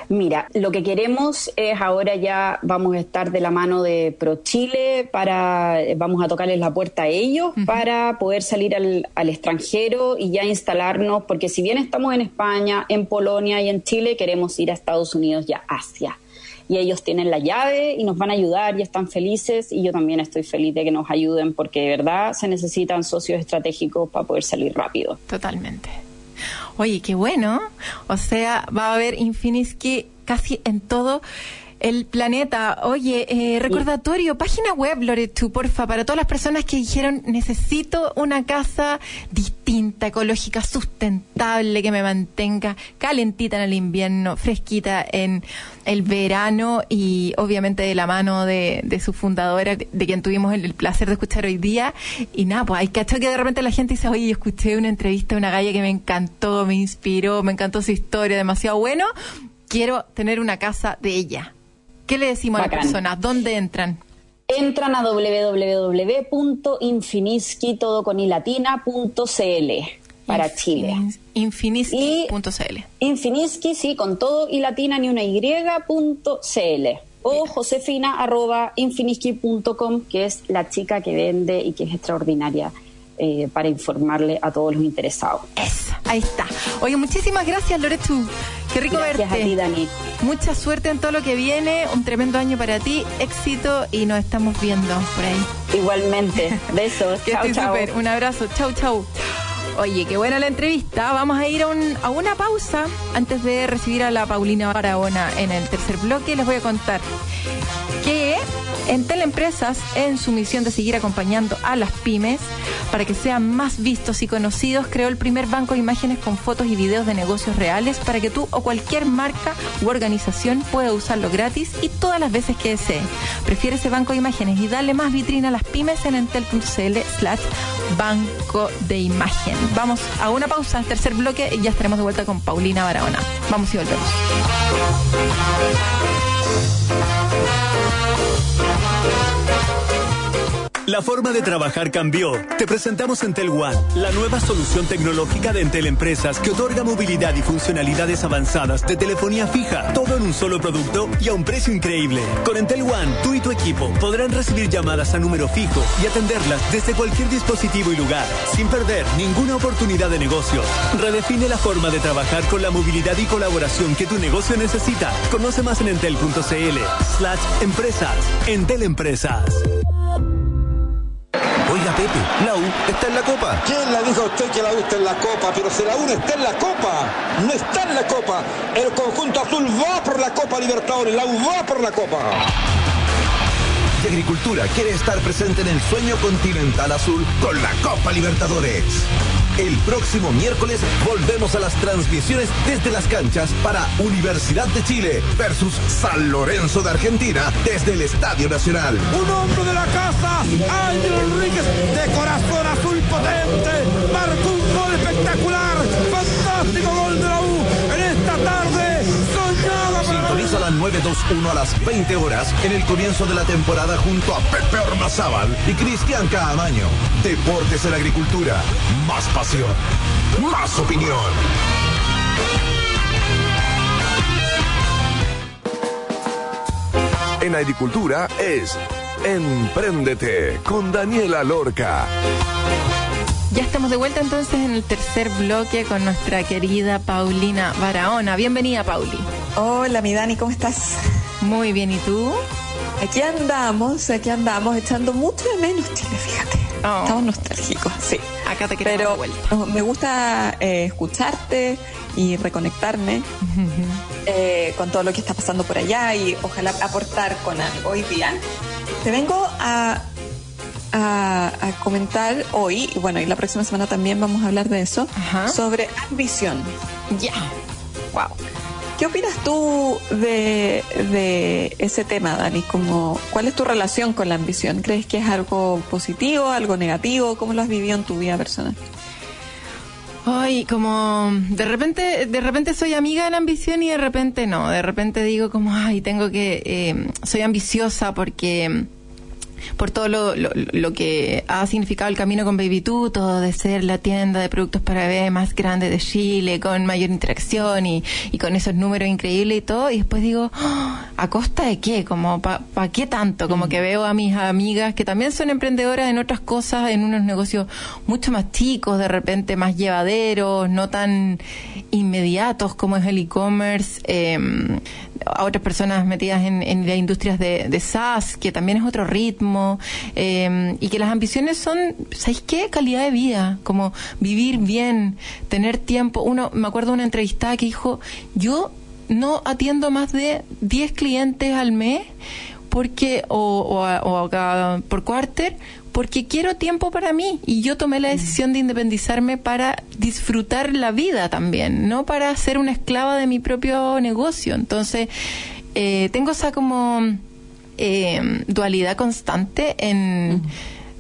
Mira, lo que queremos es ahora ya vamos a estar de la mano de Pro Chile para vamos a tocarles la puerta a ellos para poder salir al, al extranjero y ya instalarnos, porque si bien estamos en España, en Polonia y en Chile, queremos ir a Estados Unidos y a Asia. Y ellos tienen la llave y nos van a ayudar y están felices y yo también estoy feliz de que nos ayuden porque de verdad se necesitan socios estratégicos para poder salir rápido. Totalmente. Oye, qué bueno. O sea, va a haber Infiniski casi en todo el planeta. Oye, eh, recordatorio, página web, Loretu, porfa, para todas las personas que dijeron necesito una casa distinta, ecológica, sustentable, que me mantenga calentita en el invierno, fresquita en el verano y obviamente de la mano de, de su fundadora, de quien tuvimos el, placer de escuchar hoy día. Y nada, pues hay cacho que de repente la gente dice, oye, yo escuché una entrevista de una galla que me encantó, me inspiró, me encantó su historia, demasiado bueno. Quiero tener una casa de ella. ¿Qué le decimos a las personas? ¿Dónde entran? Entran a www.infiniski, todo con ilatina.cl para Chile. Infiniski.cl. Infiniski, sí, con todo y latina ni una y.cl. O josefina arroba infiniski.com, que es la chica que vende y que es extraordinaria eh, para informarle a todos los interesados. Esa, ahí está. Oye, muchísimas gracias, Loretu. Qué rico Gracias a verte. ti, Dani. Mucha suerte en todo lo que viene, un tremendo año para ti, éxito y nos estamos viendo por ahí. Igualmente. Besos. Que estés chao. súper. Un abrazo. Chau, chau. Oye, qué buena la entrevista. Vamos a ir a, un- a una pausa antes de recibir a la Paulina Barahona en el tercer bloque. Les voy a contar que en Teleempresas, en su misión de seguir acompañando a las pymes para que sean más vistos y conocidos, creó el primer banco de imágenes con fotos y videos de negocios reales para que tú o cualquier marca u organización pueda usarlo gratis y todas las veces que desee. Prefiere ese banco de imágenes y darle más vitrina a las pymes en entel.cl slash banco de imagen. Vamos a una pausa, tercer bloque, y ya estaremos de vuelta con Paulina Barahona. Vamos y volvemos. La forma de trabajar cambió. Te presentamos Entel One, la nueva solución tecnológica de Entel Empresas que otorga movilidad y funcionalidades avanzadas de telefonía fija, todo en un solo producto y a un precio increíble. Con Entel One, tú y tu equipo podrán recibir llamadas a número fijo y atenderlas desde cualquier dispositivo y lugar, sin perder ninguna oportunidad de negocio. Redefine la forma de trabajar con la movilidad y colaboración que tu negocio necesita. Conoce más en entel.cl slash empresas. Entel Empresas. Oiga, Pepe, la U está en la copa. ¿Quién le dijo a usted que la U está en la Copa? Pero si la U no está en la Copa, no está en la Copa. El conjunto azul va por la Copa Libertadores, la U va por la Copa. Y Agricultura quiere estar presente en el sueño continental azul con la Copa Libertadores. El próximo miércoles volvemos a las transmisiones desde las canchas para Universidad de Chile versus San Lorenzo de Argentina desde el Estadio Nacional. Un hombre de la casa, Ángel Enríquez, de corazón azul potente, marcó un gol espectacular, fantástico gol de la U en esta tarde, 921 a las 20 horas en el comienzo de la temporada junto a Pepe Ormazábal y Cristian Caamaño. Deportes en Agricultura. Más pasión. Más opinión. En agricultura es Empréndete con Daniela Lorca. Ya estamos de vuelta entonces en el tercer bloque con nuestra querida Paulina Barahona. Bienvenida, Pauli. Hola, mi Dani, ¿cómo estás? Muy bien, ¿y tú? Aquí andamos, aquí andamos, echando mucho de menos Chile, fíjate. Oh. Estamos nostálgicos, sí. Acá te queremos Pero de vuelta. oh, me gusta eh, escucharte y reconectarme eh, con todo lo que está pasando por allá y ojalá aportar con algo hoy día. Te vengo a, a, a comentar hoy, y bueno, y la próxima semana también vamos a hablar de eso, sobre ambición. Ya. Wow. ¿Qué opinas tú de, de ese tema, Dani? Como, ¿Cuál es tu relación con la ambición? ¿Crees que es algo positivo, algo negativo? ¿Cómo lo has vivido en tu vida personal? Ay, como de repente, de repente soy amiga de la ambición y de repente no. De repente digo como, ay, tengo que, eh, soy ambiciosa porque por todo lo, lo, lo que ha significado el camino con Baby todo de ser la tienda de productos para bebé más grande de Chile, con mayor interacción y, y con esos números increíbles y todo, y después digo, "Ah, ¿a costa de qué? Como, ¿para pa qué tanto? Como que veo a mis amigas que también son emprendedoras en otras cosas, en unos negocios mucho más chicos, de repente más llevaderos, no tan inmediatos como es el e-commerce, eh, a otras personas metidas en, las industrias de, de SaaS, que también es otro ritmo, eh, y que las ambiciones son, ¿sabéis qué? Calidad de vida, como vivir bien, tener tiempo. Uno, me acuerdo de una entrevistada que dijo, yo no atiendo más de 10 clientes al mes porque o, o, a- o a por cuarter porque quiero tiempo para mí y yo tomé la decisión de independizarme para disfrutar la vida también, no para ser una esclava de mi propio negocio. Entonces, eh, tengo esa como eh, dualidad constante en...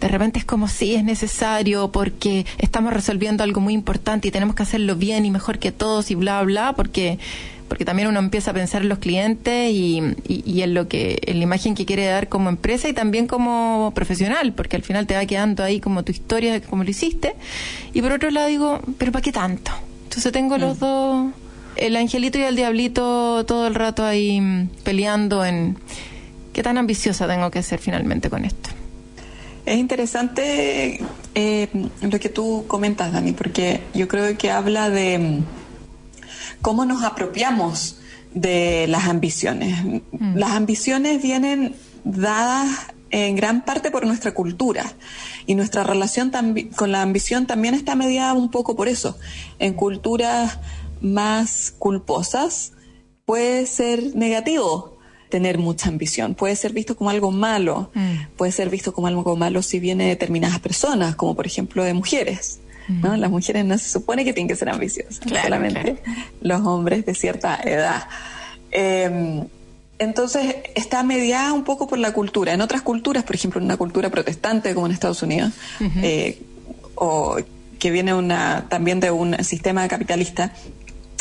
De repente es como si es necesario porque estamos resolviendo algo muy importante y tenemos que hacerlo bien y mejor que todos y bla, bla, porque porque también uno empieza a pensar en los clientes y, y, y en lo que en la imagen que quiere dar como empresa y también como profesional porque al final te va quedando ahí como tu historia de cómo lo hiciste. Y por otro lado digo pero para qué tanto entonces tengo los dos el angelito y el diablito todo el rato ahí mm, peleando en qué tan ambiciosa tengo que ser finalmente con esto. Es interesante eh, lo que tú comentas, Dani, porque yo creo que habla de mm, cómo nos apropiamos de las ambiciones. Las ambiciones vienen dadas en gran parte por nuestra cultura y nuestra relación con la ambición también está mediada un poco por eso. En culturas más culposas puede ser negativo tener mucha ambición, puede ser visto como algo malo, puede ser visto como algo malo si viene de determinadas personas, como por ejemplo de mujeres. ¿No? Las mujeres no se supone que tienen que ser ambiciosas, Claro, solamente los hombres de cierta edad. Eh, entonces está mediada un poco por la cultura. En otras culturas, por ejemplo, en una cultura protestante como en Estados Unidos, eh, o que viene una, también de un sistema capitalista,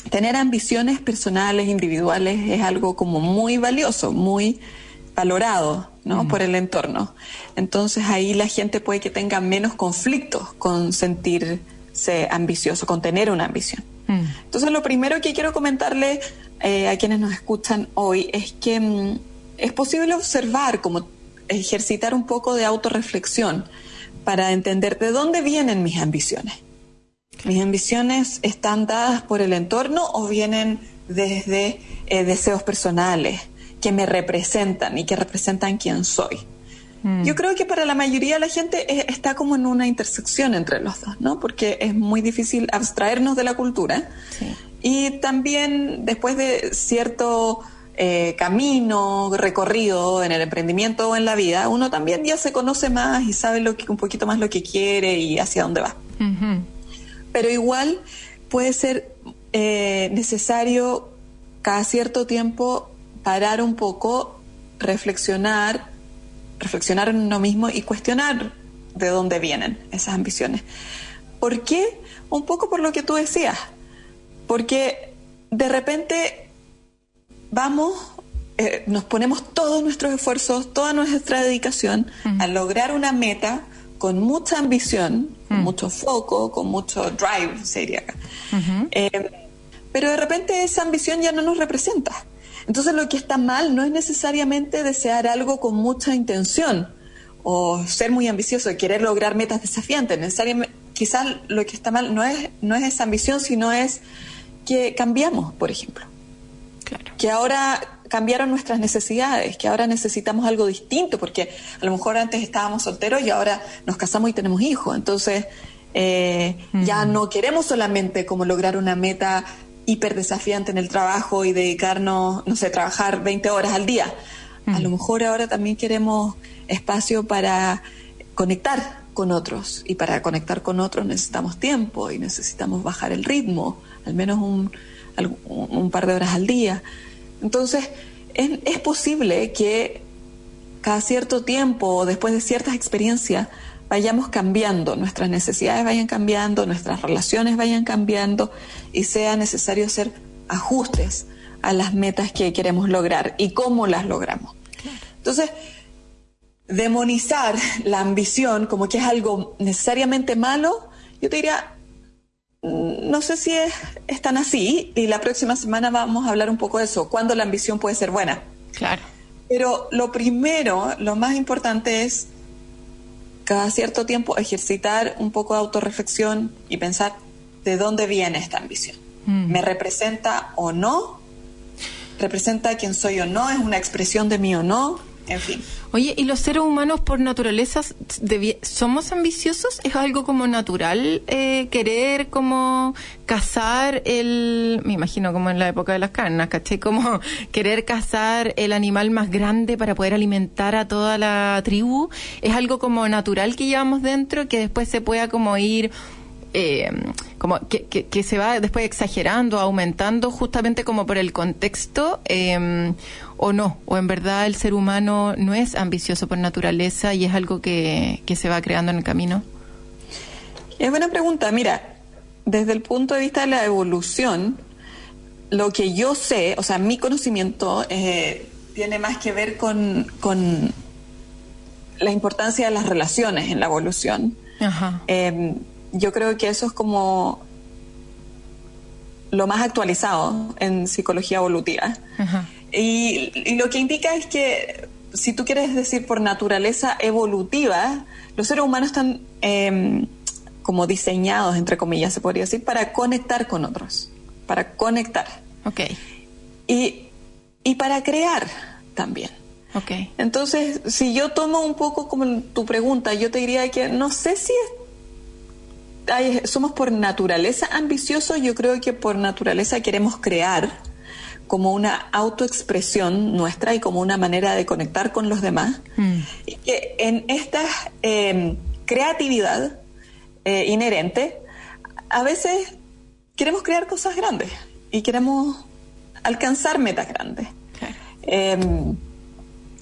tener ambiciones personales, individuales, es algo como muy valioso, muy valorado ¿no? por el entorno. Entonces ahí la gente puede que tenga menos conflictos con sentirse ambicioso, con tener una ambición. Entonces lo primero que quiero comentarle eh, a quienes nos escuchan hoy es que mm, es posible observar, como ejercitar un poco de autorreflexión para entender de dónde vienen mis ambiciones. ¿Mis ambiciones están dadas por el entorno o vienen desde eh, deseos personales que me representan y que representan quién soy? Yo creo que para la mayoría de la gente eh, está como en una intersección entre los dos, ¿no? Porque es muy difícil abstraernos de la cultura. Y también después de cierto eh, camino recorrido en el emprendimiento o en la vida, uno también ya se conoce más y sabe lo que, un poquito más lo que quiere y hacia dónde va. Pero igual puede ser eh, necesario cada cierto tiempo parar un poco, reflexionar, reflexionar en uno mismo y cuestionar de dónde vienen esas ambiciones. ¿Por qué? Un poco por lo que tú decías, porque de repente vamos, eh, nos ponemos todos nuestros esfuerzos, toda nuestra dedicación a lograr una meta con mucha ambición, con mucho foco, con mucho drive, se diría acá. Eh, pero de repente esa ambición ya no nos representa. Entonces lo que está mal no es necesariamente desear algo con mucha intención o ser muy ambicioso, querer lograr metas desafiantes. Necesariamente, quizás lo que está mal no es, no es esa ambición, sino es que cambiamos, por ejemplo. Que ahora cambiaron nuestras necesidades, que ahora necesitamos algo distinto, porque a lo mejor antes estábamos solteros y ahora nos casamos y tenemos hijos. Entonces, eh, ya no queremos solamente como lograr una meta hiper desafiante en el trabajo y dedicarnos, no sé, trabajar 20 horas al día. A lo mejor ahora también queremos espacio para conectar con otros y para conectar con otros necesitamos tiempo y necesitamos bajar el ritmo, al menos un, un par de horas al día. Entonces, es, es posible que cada cierto tiempo, después de ciertas experiencias, vayamos cambiando, nuestras necesidades vayan cambiando, nuestras relaciones vayan cambiando y sea necesario hacer ajustes a las metas que queremos lograr y cómo las logramos. Entonces, demonizar la ambición como que es algo necesariamente malo, yo te diría, mm, no sé si es, es tan así y la próxima semana vamos a hablar un poco de eso, cuándo la ambición puede ser buena. Claro. Pero lo primero, lo más importante es cada cierto tiempo ejercitar un poco de autorreflexión y pensar de dónde viene esta ambición. ¿Me representa o no? ¿Representa quién soy o no? ¿Es una expresión de mí o no? En fin. Oye, ¿y los seres humanos por naturaleza somos ambiciosos? ¿Es algo como natural eh, querer como cazar el, me imagino como en la época de las carnas, ¿caché? Como querer cazar el animal más grande para poder alimentar a toda la tribu? ¿Es algo como natural que llevamos dentro que después se pueda como ir eh, como que, que, que se va después exagerando, aumentando justamente como por el contexto eh, o no, o en verdad el ser humano no es ambicioso por naturaleza y es algo que, que se va creando en el camino. Es buena pregunta. Mira, desde el punto de vista de la evolución, lo que yo sé, o sea, mi conocimiento eh, tiene más que ver con, con la importancia de las relaciones en la evolución. Ajá. Eh, yo creo que eso es como lo más actualizado en psicología evolutiva. Ajá. Y, y lo que indica es que, si tú quieres decir por naturaleza evolutiva, los seres humanos están eh, como diseñados, entre comillas, se podría decir, para conectar con otros, para conectar. Ok. Y, y para crear también. Ok. Entonces, si yo tomo un poco como tu pregunta, yo te diría que no sé si es- hay- somos por naturaleza ambiciosos, yo creo que por naturaleza queremos crear como una autoexpresión nuestra y como una manera de conectar con los demás. Y que en esta eh, creatividad eh, inherente, a veces queremos crear cosas grandes y queremos alcanzar metas grandes. Eh,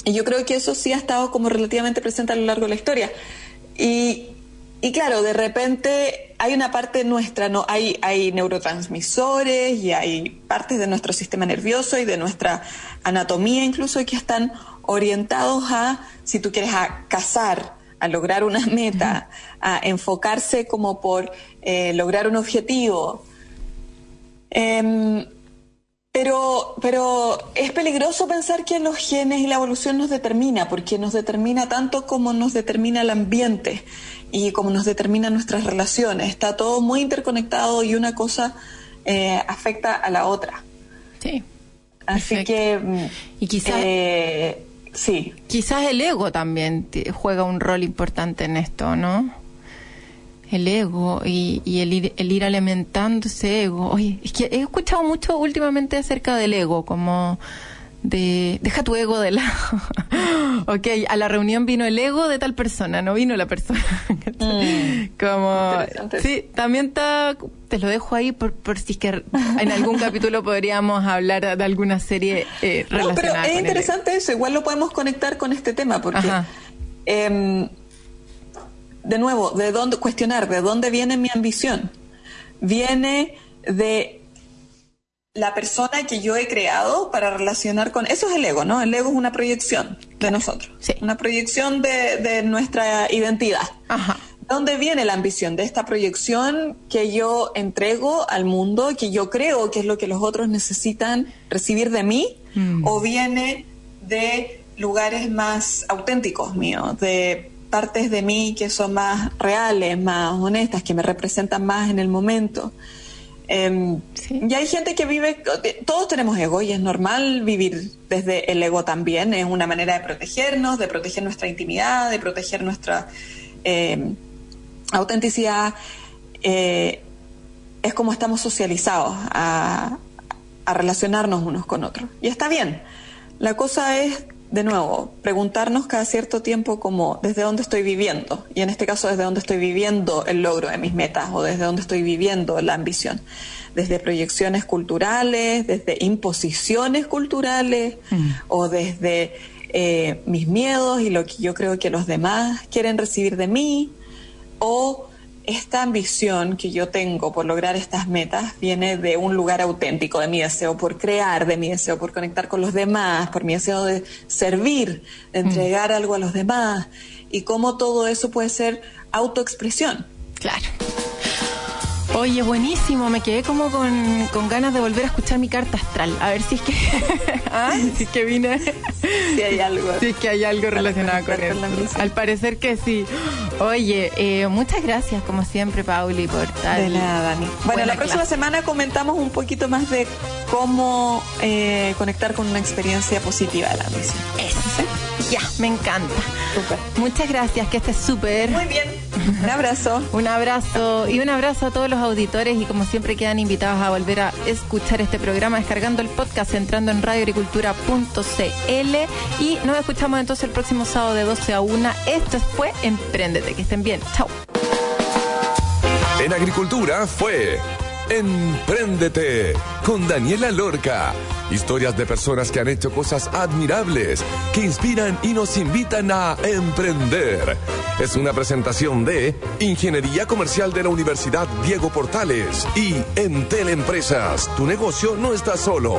y yo creo que eso sí ha estado como relativamente presente a lo largo de la historia. Y, y claro, de repente hay una parte nuestra, ¿no? Hay, hay neurotransmisores y hay partes de nuestro sistema nervioso y de nuestra anatomía incluso que están orientados a, si tú quieres, a cazar, a lograr una meta, a enfocarse como por eh, lograr un objetivo. Em, pero, pero es peligroso pensar que los genes y la evolución nos determina, porque nos determina tanto como nos determina el ambiente y como nos determinan nuestras relaciones. Está todo muy interconectado y una cosa eh, afecta a la otra. Sí. Así Perfecto. que... Y quizás- eh, sí. Quizás el ego también juega un rol importante en esto, ¿no? El ego y, y el, ir, el ir alimentando ese ego. Oye, es que he escuchado mucho últimamente acerca del ego, como de deja tu ego de lado. ok, a la reunión vino el ego de tal persona, no vino la persona. como sí, también te lo dejo ahí por, por si es que en algún capítulo podríamos hablar de alguna serie eh, No, relacionada pero es interesante eso, igual lo podemos conectar con este tema, porque, em, de nuevo, de dónde cuestionar, de dónde viene mi ambición. Viene de la persona que yo he creado para relacionar con... Eso es el ego, ¿no? El ego es una proyección de nosotros, Sí. una proyección de, de nuestra identidad. Ajá. ¿Dónde viene la ambición? De esta proyección que yo entrego al mundo, que yo creo que es lo que los otros necesitan recibir de mí, Mm. o viene de lugares más auténticos míos, de partes de mí que son más reales, más honestas, que me representan más en el momento. Sí. Y hay gente que vive, todos tenemos ego y es normal vivir desde el ego también, es una manera de protegernos, de proteger nuestra intimidad, de proteger nuestra em, autenticidad. Eh, es como estamos socializados a, a relacionarnos unos con otros. Y está bien. La cosa es, de nuevo, preguntarnos cada cierto tiempo como desde dónde estoy viviendo. Y en este caso, desde dónde estoy viviendo el logro de mis metas o desde dónde estoy viviendo la ambición. Desde proyecciones culturales, desde imposiciones culturales o desde eh, mis miedos y lo que yo creo que los demás quieren recibir de mí o esta ambición que yo tengo por lograr estas metas viene de un lugar auténtico, de mi deseo por crear, de mi deseo por conectar con los demás, por mi deseo de servir, de entregar algo a los demás, y cómo todo eso puede ser autoexpresión. Claro. Oye, buenísimo, me quedé como con, con ganas de volver a escuchar mi carta astral, a ver si es que, ah, si es que vine, Si hay algo. si es que hay algo relacionado con eso. misión. Al parecer que sí. Oye, eh, muchas gracias como siempre, Pauli, por tal. De nada, Dani. Bueno, buena la próxima clase. semana comentamos un poquito más de cómo eh, conectar con una experiencia positiva de la ambición. Eso. Ya, me encanta. Súper. Muchas gracias, que estés súper. Muy bien. Un abrazo. Un abrazo y un abrazo a todos los auditores y como siempre quedan invitados a volver a escuchar este programa descargando el podcast entrando en radioagricultura.cl y nos escuchamos entonces el próximo sábado de 12 a 1. Esto fue Emprendete, que estén bien. Chao. En Agricultura fue Empréndete con Daniela Lorca. Historias de personas que han hecho cosas admirables, que inspiran y nos invitan a emprender. Es una presentación de Ingeniería Comercial de la Universidad Diego Portales y Entel Empresas. Tu negocio no está solo.